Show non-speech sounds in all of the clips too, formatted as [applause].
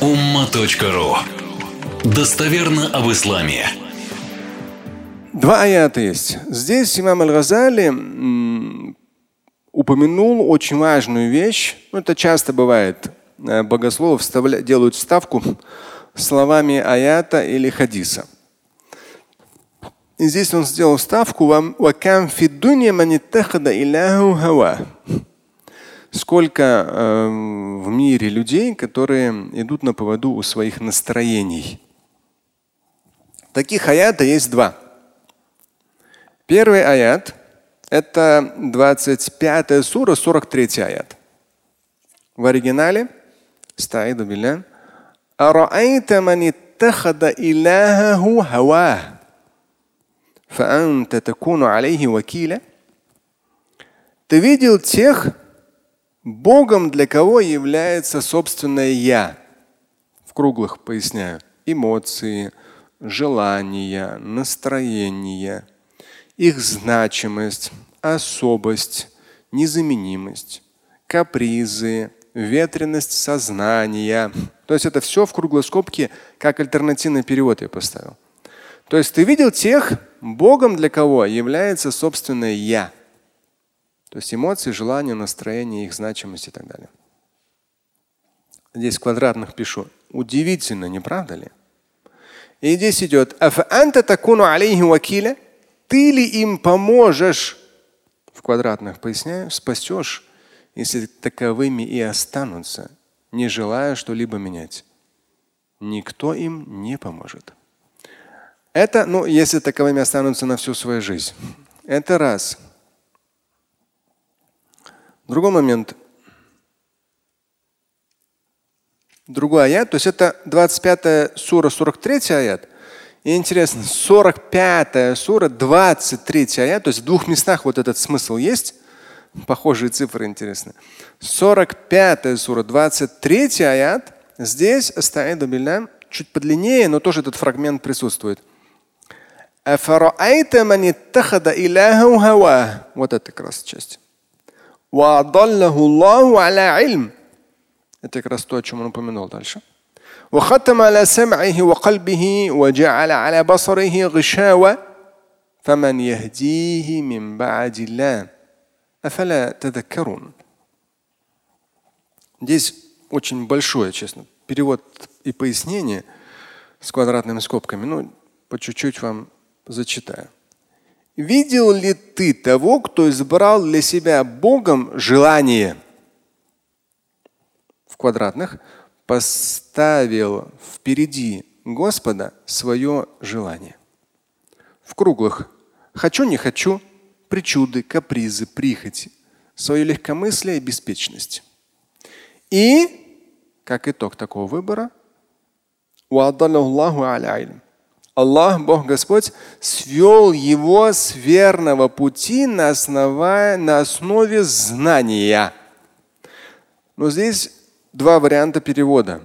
umma.ru Достоверно об исламе. Два аята есть. Здесь имам Аль-Газали упомянул очень важную вещь. Ну, это часто бывает. Э, богословы вставля... делают вставку словами аята или хадиса. И здесь он сделал вставку Сколько э, в мире людей, которые идут на поводу у своих настроений. Таких аята есть два. Первый аят – это 25 сура, 43 аят. В оригинале استعيذ بالله أرأيت من اتخذ إلهه هواه فأنت تكون عليه وكيلا Ты видел тех, Богом для кого является собственное я. В круглых поясняю. Эмоции, желания, настроения, их значимость, особость, незаменимость, капризы, ветренность сознания. То есть это все в круглой скобке, как альтернативный перевод я поставил. То есть ты видел тех, Богом для кого является собственное я. То есть эмоции, желания, настроение, их значимость и так далее. Здесь в квадратных пишу. Удивительно, не правда ли? И здесь идет. Ты ли им поможешь? В квадратных поясняю, спасешь если таковыми и останутся, не желая что-либо менять. Никто им не поможет. Это, ну, если таковыми останутся на всю свою жизнь. Это раз. Другой момент. Другой аят, то есть это 25 сура, 43 аят. И интересно, 45 сура, 23 аят, то есть в двух местах вот этот смысл есть. Похожие цифры интересны. 45 сура, 23 аят. Здесь астаиду билля чуть подлиннее, но тоже этот фрагмент присутствует. Вот это как раз часть. Это как раз то, о чем он упомянул дальше. وختم على سمعه وقلبه وجعل على بصره غشاوة فمن يهديه من بعد الله Афаля тадаккарун. Здесь очень большое, честно, перевод и пояснение с квадратными скобками. Ну, по чуть-чуть вам зачитаю. Видел ли ты того, кто избрал для себя Богом желание? В квадратных поставил впереди Господа свое желание. В круглых хочу, не хочу, причуды, капризы, прихоти, свое легкомыслие и беспечность. И, как итог такого выбора, Аллах, Бог Господь, свел его с верного пути на, основе, на основе знания. Но здесь два варианта перевода.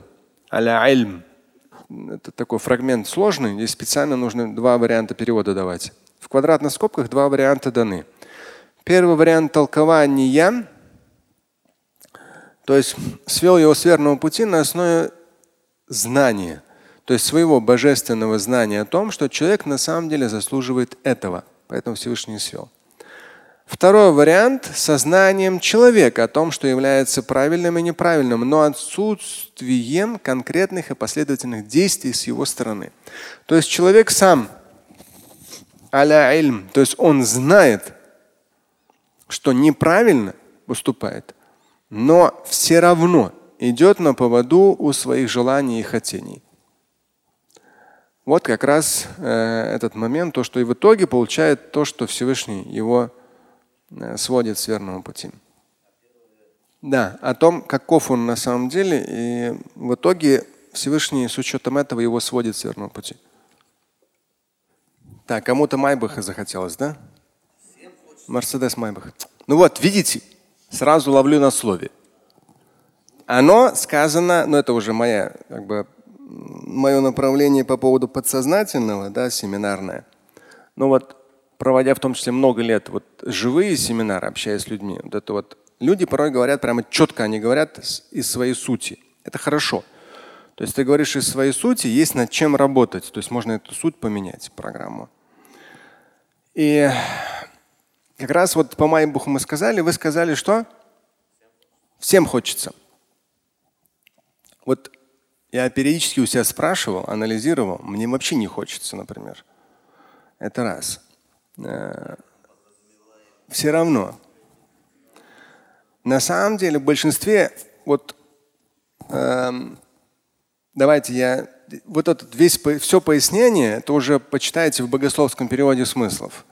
Аля Это такой фрагмент сложный. Здесь специально нужно два варианта перевода давать. В квадратных скобках два варианта даны. Первый вариант толкования, то есть свел его с верного пути на основе знания, то есть своего божественного знания о том, что человек на самом деле заслуживает этого. Поэтому Всевышний свел. Второй вариант – сознанием человека о том, что является правильным и неправильным, но отсутствием конкретных и последовательных действий с его стороны. То есть человек сам аля ильм, то есть он знает, что неправильно поступает, но все равно идет на поводу у своих желаний и хотений. Вот как раз э, этот момент, то, что и в итоге получает то, что Всевышний его э, сводит с верного пути. Да, о том, каков он на самом деле, и в итоге Всевышний с учетом этого его сводит с верного пути. Так, кому-то Майбаха захотелось, да? Мерседес Майбах. Ну вот, видите, сразу ловлю на слове. Оно сказано, ну это уже моя, как бы, мое направление по поводу подсознательного, да, семинарное. Ну вот, проводя в том числе много лет вот живые семинары, общаясь с людьми, вот это вот люди порой говорят прямо четко, они говорят из своей сути. Это хорошо. То есть ты говоришь из своей сути, есть над чем работать. То есть можно эту суть поменять, программу. И как раз вот по Майбуху мы сказали, вы сказали, что всем хочется. Вот я периодически у себя спрашивал, анализировал, мне вообще не хочется, например. Это раз. Э, Все равно. На самом деле в большинстве, вот эм, давайте я, вот это весь, все пояснение, это уже почитайте в богословском переводе смыслов.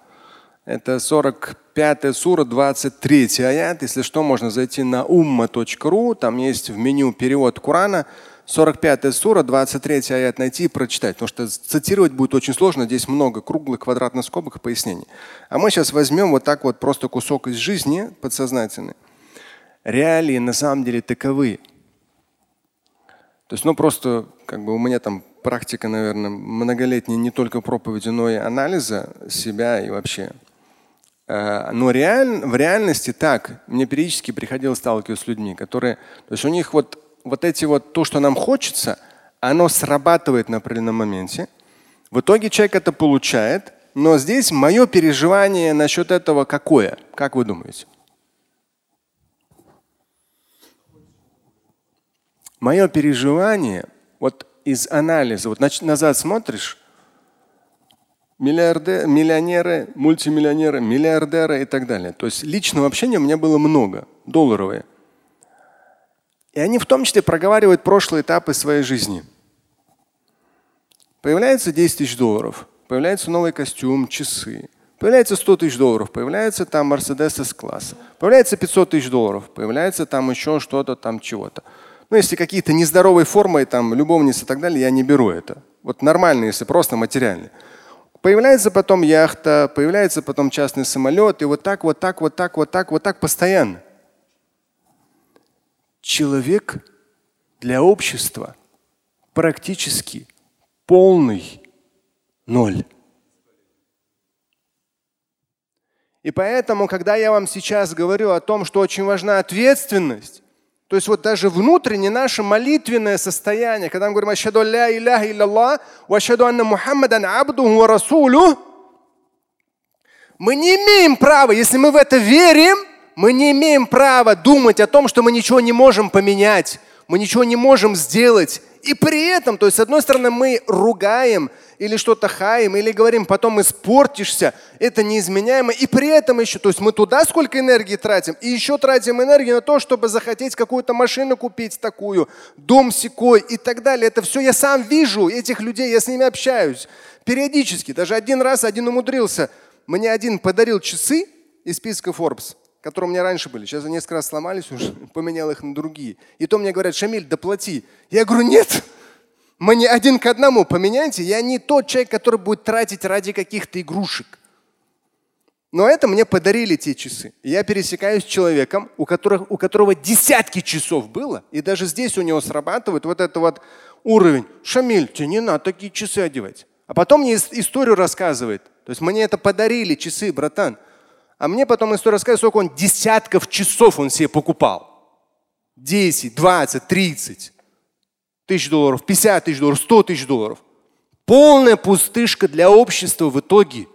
Это 45 сура, 23 аят. Если что, можно зайти на umma.ru. Там есть в меню перевод Корана. 45 сура, 23 аят найти и прочитать. Потому что цитировать будет очень сложно. Здесь много круглых квадратных скобок и пояснений. А мы сейчас возьмем вот так вот просто кусок из жизни подсознательный. Реалии на самом деле таковы. То есть, ну просто как бы у меня там практика, наверное, многолетняя не только проповеди, но и анализа себя и вообще Э, но реаль, в реальности так. Мне периодически приходилось сталкиваться с людьми, которые, то есть у них вот, вот эти вот, то, что нам хочется, оно срабатывает на определенном моменте. В итоге человек это получает, но здесь мое переживание насчет этого какое? Как вы думаете? Мое переживание, вот из анализа, вот назад смотришь, миллиарды, миллионеры, мультимиллионеры, миллиардеры и так далее. То есть личного общения у меня было много, долларовые. И они в том числе проговаривают прошлые этапы своей жизни. Появляется 10 тысяч долларов, появляется новый костюм, часы, появляется 100 тысяч долларов, появляется там Мерседес с класса, появляется 500 тысяч долларов, появляется там еще что-то там чего-то. Ну, если какие-то нездоровые формы, там, любовницы и так далее, я не беру это. Вот нормально, если просто материальные. Появляется потом яхта, появляется потом частный самолет, и вот так, вот так, вот так, вот так, вот так постоянно. Человек для общества практически полный ноль. И поэтому, когда я вам сейчас говорю о том, что очень важна ответственность, то есть вот даже внутреннее наше молитвенное состояние, когда мы говорим «Ашхаду ля иляха илляллах, анна Мухаммадан абдуху ва расулю», мы не имеем права, если мы в это верим, мы не имеем права думать о том, что мы ничего не можем поменять, мы ничего не можем сделать. И при этом, то есть с одной стороны мы ругаем или что-то хаем, или говорим, потом испортишься, это неизменяемо. И при этом еще, то есть мы туда сколько энергии тратим, и еще тратим энергию на то, чтобы захотеть какую-то машину купить такую, дом секой и так далее. Это все я сам вижу, этих людей, я с ними общаюсь периодически. Даже один раз один умудрился. Мне один подарил часы из списка Forbes которые у меня раньше были. Сейчас они несколько раз сломались уже, [laughs] поменял их на другие. И то мне говорят, Шамиль, доплати. Я говорю, нет, мне один к одному поменяйте. Я не тот человек, который будет тратить ради каких-то игрушек. Но это мне подарили те часы. Я пересекаюсь с человеком, у, которых, у которого десятки часов было, и даже здесь у него срабатывает вот этот вот уровень. Шамиль, тебе не надо такие часы одевать. А потом мне историю рассказывает. То есть мне это подарили часы, братан. А мне потом история рассказывает, сколько он десятков часов он себе покупал. 10, 20, 30 тысяч долларов, 50 тысяч долларов, 100 тысяч долларов. Полная пустышка для общества в итоге.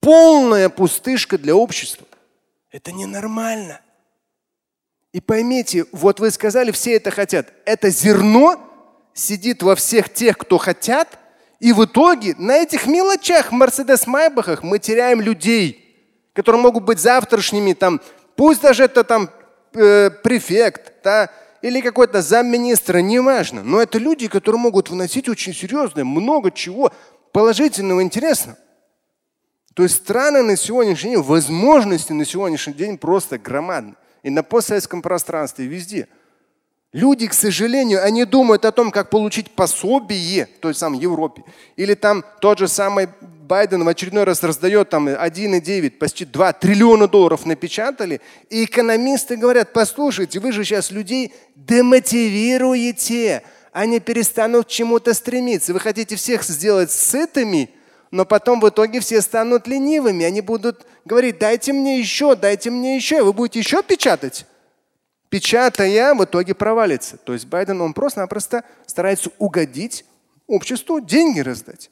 Полная пустышка для общества. Это ненормально. И поймите, вот вы сказали, все это хотят. Это зерно сидит во всех тех, кто хотят, и в итоге на этих мелочах, Мерседес Майбахах мы теряем людей, которые могут быть завтрашними, там, пусть даже это там э, префект, да, или какой-то замминистра, неважно. Но это люди, которые могут вносить очень серьезное, много чего положительного, интересного. То есть страны на сегодняшний день, возможности на сегодняшний день просто громадны. И на постсоветском пространстве, и везде – Люди, к сожалению, они думают о том, как получить пособие в той самой Европе. Или там тот же самый Байден в очередной раз раздает там 1,9, почти 2 триллиона долларов напечатали. И экономисты говорят, послушайте, вы же сейчас людей демотивируете. Они перестанут к чему-то стремиться. Вы хотите всех сделать сытыми, но потом в итоге все станут ленивыми. Они будут говорить, дайте мне еще, дайте мне еще. Вы будете еще печатать? Печатая, в итоге провалится. То есть Байден, он просто-напросто старается угодить обществу, деньги раздать.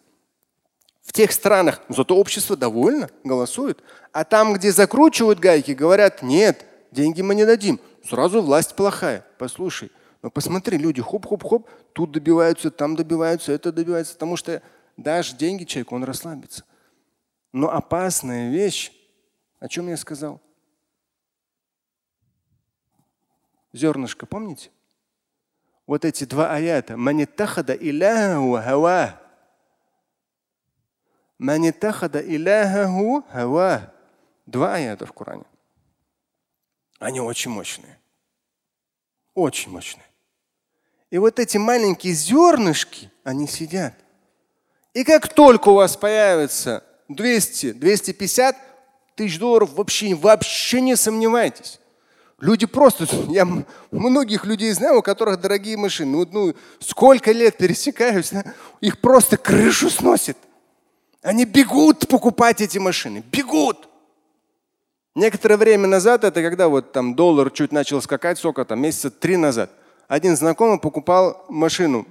В тех странах, зато общество довольно, голосует. А там, где закручивают гайки, говорят, нет, деньги мы не дадим. Сразу власть плохая. Послушай, но посмотри, люди хоп-хоп-хоп, тут добиваются, там добиваются, это добивается, потому что дашь деньги человеку, он расслабится. Но опасная вещь, о чем я сказал? Зернышко, помните? Вот эти два аята. Манитахада иляху хава. Манитахада иляху хава. Два аята в Коране. Они очень мощные. Очень мощные. И вот эти маленькие зернышки, они сидят. И как только у вас появится 200, 250 тысяч долларов, вообще, вообще не сомневайтесь. Люди просто, [laughs] я многих людей знаю, у которых дорогие машины. Ну, ну сколько лет пересекаюсь, их просто крышу сносит. Они бегут покупать эти машины, бегут. Некоторое время назад, это когда вот там доллар чуть начал скакать, сколько там, месяца три назад, один знакомый покупал машину.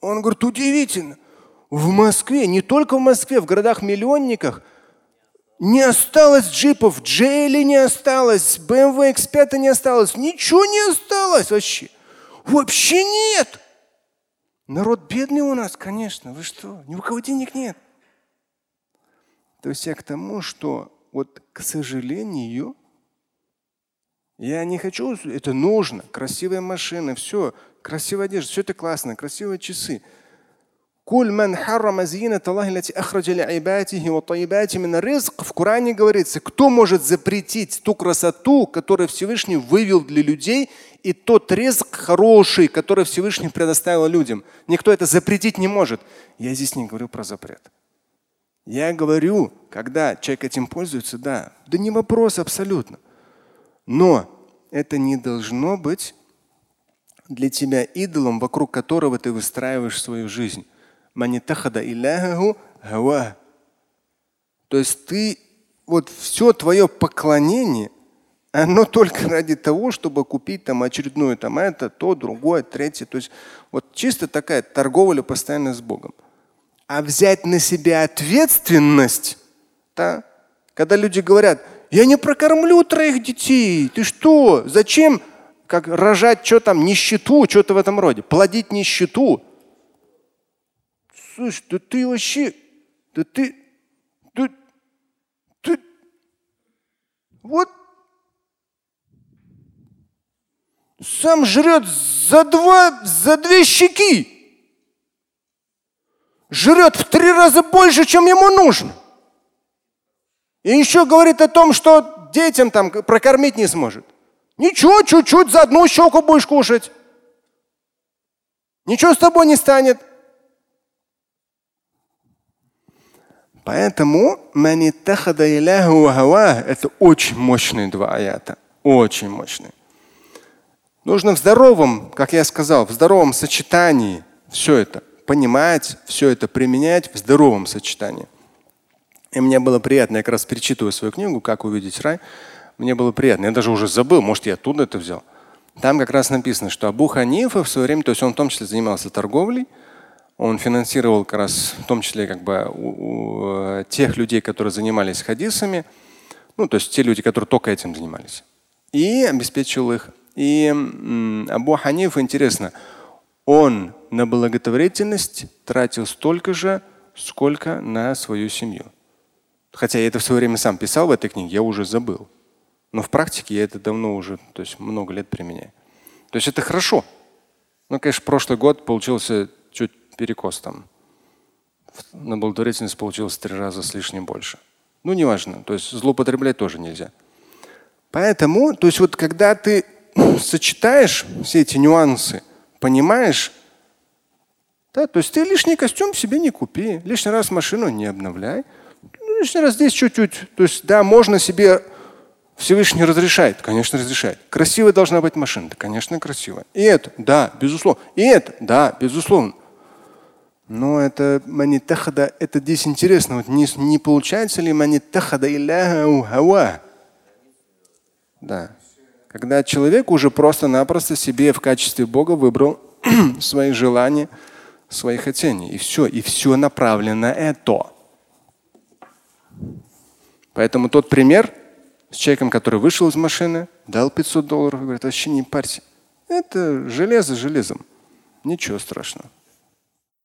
Он говорит, удивительно, в Москве, не только в Москве, в городах-миллионниках – не осталось джипов, Джейли не осталось, BMW X5 не осталось, ничего не осталось вообще. Вообще нет. Народ бедный у нас, конечно. Вы что? Ни у кого денег нет. То есть я к тому, что вот к сожалению, я не хочу, это нужно, красивые машины, все, красивая одежда, все это классно, красивые часы. Куль ман харрама зинат Аллахи лати ахраджа ли'ибатихи ва таибати мин ризк. В Коране говорится, кто может запретить ту красоту, которую Всевышний вывел для людей, и тот ризк хороший, который Всевышний предоставил людям. Никто это запретить не может. Я здесь не говорю про запрет. Я говорю, когда человек этим пользуется, да, да не вопрос абсолютно. Но это не должно быть для тебя идолом, вокруг которого ты выстраиваешь свою жизнь. То есть ты, вот все твое поклонение, оно только ради того, чтобы купить там очередную там это, то, другое, третье. То есть вот чисто такая торговля постоянно с Богом. А взять на себя ответственность, да, когда люди говорят, я не прокормлю троих детей, ты что, зачем как рожать что там, нищету, что-то в этом роде, плодить нищету. Слушай, да ты вообще, да ты, ты, ты, вот сам жрет за два, за две щеки. Жрет в три раза больше, чем ему нужно. И еще говорит о том, что детям там прокормить не сможет. Ничего, чуть-чуть за одну щеку будешь кушать. Ничего с тобой не станет. Поэтому это очень мощные два аята. Очень мощные. Нужно в здоровом, как я сказал, в здоровом сочетании все это понимать, все это применять в здоровом сочетании. И мне было приятно, я как раз перечитываю свою книгу «Как увидеть рай». Мне было приятно. Я даже уже забыл, может, я оттуда это взял. Там как раз написано, что Абу Ханифа в свое время, то есть он в том числе занимался торговлей, он финансировал как раз в том числе как бы у, у э, тех людей, которые занимались хадисами, ну то есть те люди, которые только этим занимались, и обеспечил их. И Абу Ханиф, интересно, он на благотворительность тратил столько же, сколько на свою семью. Хотя я это в свое время сам писал в этой книге, я уже забыл. Но в практике я это давно уже, то есть много лет применяю. То есть это хорошо. Ну, конечно, прошлый год получился чуть перекос там. На благотворительность получилось три раза с лишним больше. Ну, неважно. То есть злоупотреблять тоже нельзя. Поэтому, то есть вот когда ты [clears throat] сочетаешь все эти нюансы, понимаешь, да, то есть ты лишний костюм себе не купи, лишний раз машину не обновляй, ну, лишний раз здесь чуть-чуть. То есть да, можно себе Всевышний разрешает, конечно, разрешает. Красивая должна быть машина, да, конечно, красивая. И это, да, безусловно. И это, да, безусловно. Но это манитахада, это здесь интересно. Вот не, не получается ли манитахада хава? Да. Когда человек уже просто-напросто себе в качестве Бога выбрал [clears throat] свои желания, свои хотения. И все. И все направлено на это. Поэтому тот пример с человеком, который вышел из машины, дал 500 долларов, говорит, вообще не парься. Это железо железом. Ничего страшного.